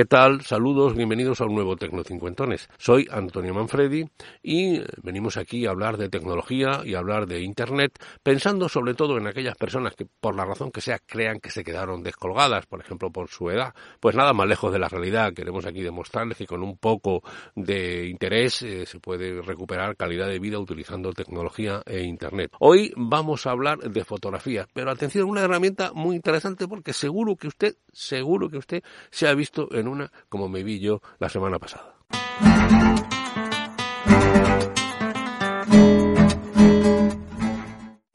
¿Qué tal? Saludos, bienvenidos a un nuevo Tecnocincuentones. Soy Antonio Manfredi y venimos aquí a hablar de tecnología y hablar de Internet, pensando sobre todo en aquellas personas que, por la razón que sea, crean que se quedaron descolgadas, por ejemplo, por su edad. Pues nada más lejos de la realidad. Queremos aquí demostrarles que con un poco de interés eh, se puede recuperar calidad de vida utilizando tecnología e Internet. Hoy vamos a hablar de fotografía, pero atención, una herramienta muy interesante porque seguro que usted, seguro que usted se ha visto en como me vi yo la semana pasada.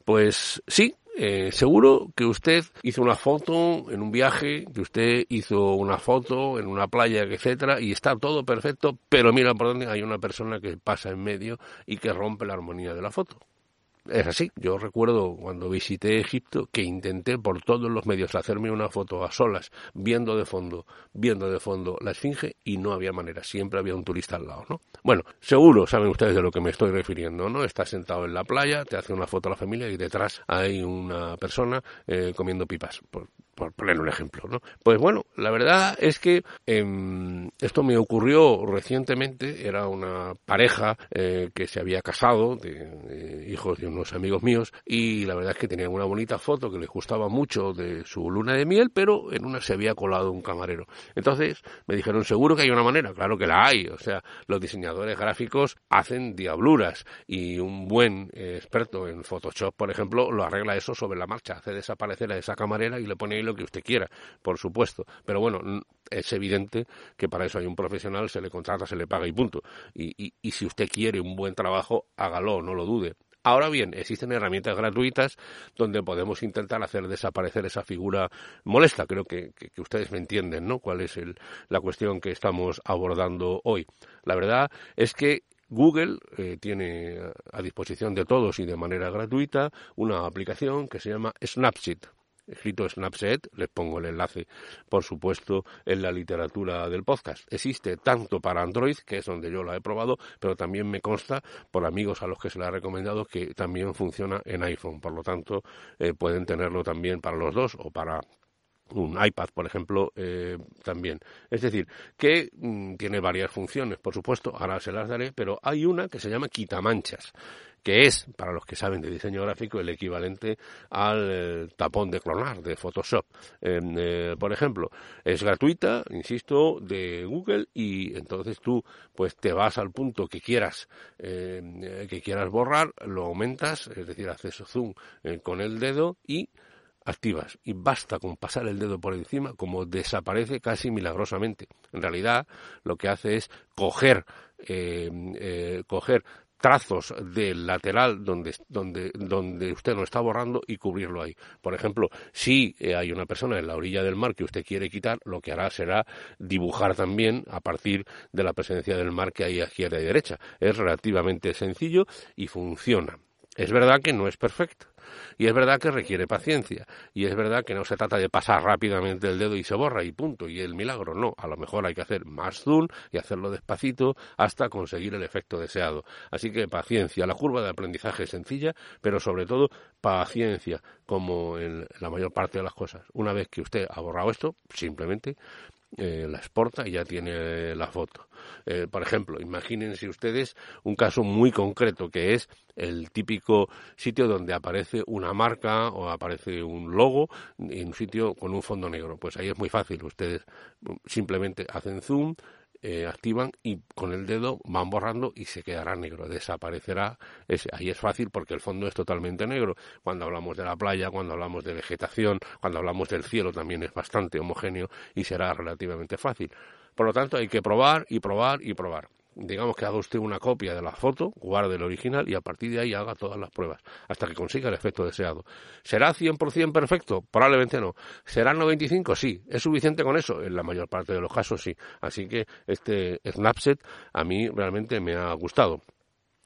Pues sí, eh, seguro que usted hizo una foto en un viaje, que usted hizo una foto en una playa, etcétera, y está todo perfecto, pero mira por dónde hay una persona que pasa en medio y que rompe la armonía de la foto es así. Yo recuerdo cuando visité Egipto que intenté por todos los medios hacerme una foto a solas, viendo de fondo, viendo de fondo la esfinge y no había manera, siempre había un turista al lado, ¿no? Bueno, seguro saben ustedes de lo que me estoy refiriendo, ¿no? Estás sentado en la playa, te hace una foto a la familia y detrás hay una persona eh, comiendo pipas por poner un ejemplo, ¿no? Pues bueno, la verdad es que em, esto me ocurrió recientemente, era una pareja eh, que se había casado, de, hijos de unos amigos míos, y la verdad es que tenían una bonita foto que les gustaba mucho de su luna de miel, pero en una se había colado un camarero. Entonces me dijeron, seguro que hay una manera, claro que la hay, o sea, los diseñadores gráficos hacen diabluras y un buen eh, experto en Photoshop, por ejemplo, lo arregla eso sobre la marcha, hace desaparecer a esa camarera y le pone lo que usted quiera, por supuesto. Pero bueno, es evidente que para eso hay un profesional, se le contrata, se le paga y punto. Y, si usted quiere un buen trabajo, hágalo, no lo dude. Ahora bien, existen herramientas gratuitas donde podemos intentar hacer desaparecer esa figura molesta. Creo que, ustedes me entienden, ¿no? Cuál es la cuestión que estamos abordando hoy. La verdad es que Google eh, tiene a disposición de todos y de manera gratuita una aplicación que se llama Snapseed escrito Snapchat, les pongo el enlace, por supuesto, en la literatura del podcast. Existe tanto para Android, que es donde yo la he probado, pero también me consta por amigos a los que se la he recomendado que también funciona en iPhone. Por lo tanto, eh, pueden tenerlo también para los dos o para un iPad, por ejemplo, eh, también. Es decir, que mm, tiene varias funciones, por supuesto, ahora se las daré, pero hay una que se llama quitamanchas que es, para los que saben de diseño gráfico, el equivalente al eh, tapón de clonar de Photoshop. Em, eh, por ejemplo, es gratuita, insisto, de Google y entonces tú pues te vas al punto que quieras em, que quieras borrar, lo aumentas, es decir, haces zoom con el dedo y activas y basta con pasar el dedo por encima como desaparece casi milagrosamente. En realidad lo que hace es coger, eh, eh, coger trazos del lateral donde, donde, donde usted lo está borrando y cubrirlo ahí. Por ejemplo, si eh, hay una persona en la orilla del mar que usted quiere quitar, lo que hará será dibujar también a partir de la presencia del mar que hay a izquierda y derecha. Es relativamente sencillo y funciona. Es verdad que no es perfecto y es verdad que requiere paciencia. Y es verdad que no se trata de pasar rápidamente el dedo y se borra y punto. Y el milagro no. A lo mejor hay que hacer más zoom y hacerlo despacito hasta conseguir el efecto deseado. Así que paciencia. La curva de aprendizaje es sencilla, pero sobre todo paciencia, como en la mayor parte de las cosas. Una vez que usted ha borrado esto, simplemente eh, la exporta y ya tiene la foto. Eh, por ejemplo, imagínense ustedes un caso muy concreto que es el típico sitio donde aparece una marca o aparece un logo en un sitio con un fondo negro. Pues ahí es muy fácil. Ustedes simplemente hacen zoom, eh, activan y con el dedo van borrando y se quedará negro, desaparecerá. ahí es fácil porque el fondo es totalmente negro. Cuando hablamos de la playa, cuando hablamos de vegetación, cuando hablamos del cielo también es bastante homogéneo y será relativamente fácil. Por lo tanto, hay que probar y probar y probar. Digamos que haga usted una copia de la foto, guarde el original y a partir de ahí haga todas las pruebas hasta que consiga el efecto deseado. ¿Será 100% perfecto? Probablemente no. ¿Será 95? Sí. ¿Es suficiente con eso? En la mayor parte de los casos sí. Así que este Snapset a mí realmente me ha gustado.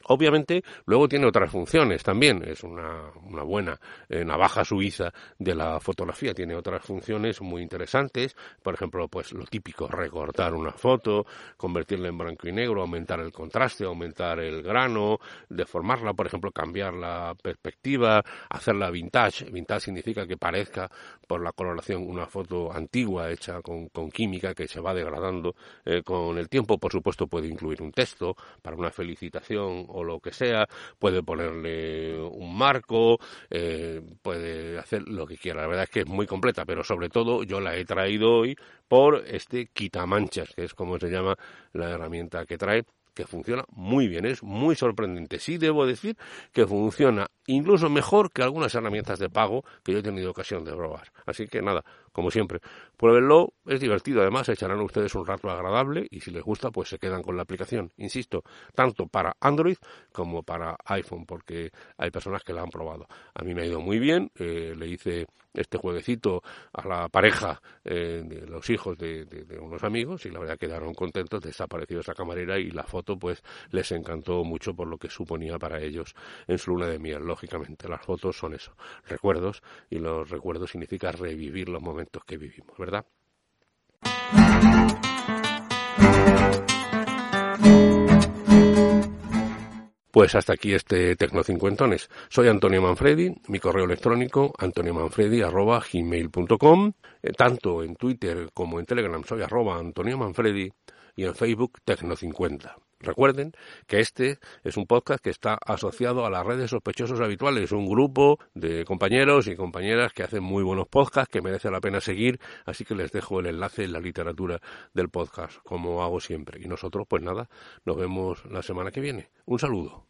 Obviamente, luego tiene otras funciones también. Es una, una buena eh, navaja suiza de la fotografía. Tiene otras funciones muy interesantes. Por ejemplo, pues lo típico, recortar una foto, convertirla en blanco y negro, aumentar el contraste, aumentar el grano, deformarla, por ejemplo, cambiar la perspectiva, hacerla vintage. Vintage significa que parezca, por la coloración, una foto antigua hecha con, con química que se va degradando eh, con el tiempo. Por supuesto, puede incluir un texto para una felicitación o lo que sea, puede ponerle un marco, eh, puede hacer lo que quiera. La verdad es que es muy completa, pero sobre todo yo la he traído hoy por este quitamanchas, que es como se llama la herramienta que trae que funciona muy bien, es muy sorprendente. Sí debo decir que funciona incluso mejor que algunas herramientas de pago que yo he tenido ocasión de probar. Así que nada, como siempre, pruébenlo, es divertido además, echarán ustedes un rato agradable y si les gusta pues se quedan con la aplicación, insisto, tanto para Android como para iPhone, porque hay personas que la han probado. A mí me ha ido muy bien, eh, le hice este jueguecito a la pareja eh, de los hijos de, unos amigos y la verdad quedaron contentos, desapareció esa camarera y la foto pues les encantó mucho por lo que suponía para ellos en su luna de miel. Lógicamente las fotos son eso, recuerdos y los recuerdos significa revivir los momentos que vivimos, ¿verdad? Pues hasta aquí este Tecnocincuentones. Soy Antonio Manfredi, mi correo electrónico antoniomanfredi.gmail.com, eh, tanto en Twitter como en Telegram soy arroba Antonio Manfredi y en Facebook Tecno50. Recuerden que este es un podcast que está asociado a las redes sospechosos habituales, un grupo de compañeros y compañeras que hacen muy buenos podcasts que merece la pena seguir, así que les dejo el enlace en la literatura del podcast, como hago siempre. Y nosotros, pues nada, nos vemos la semana que viene. Un saludo.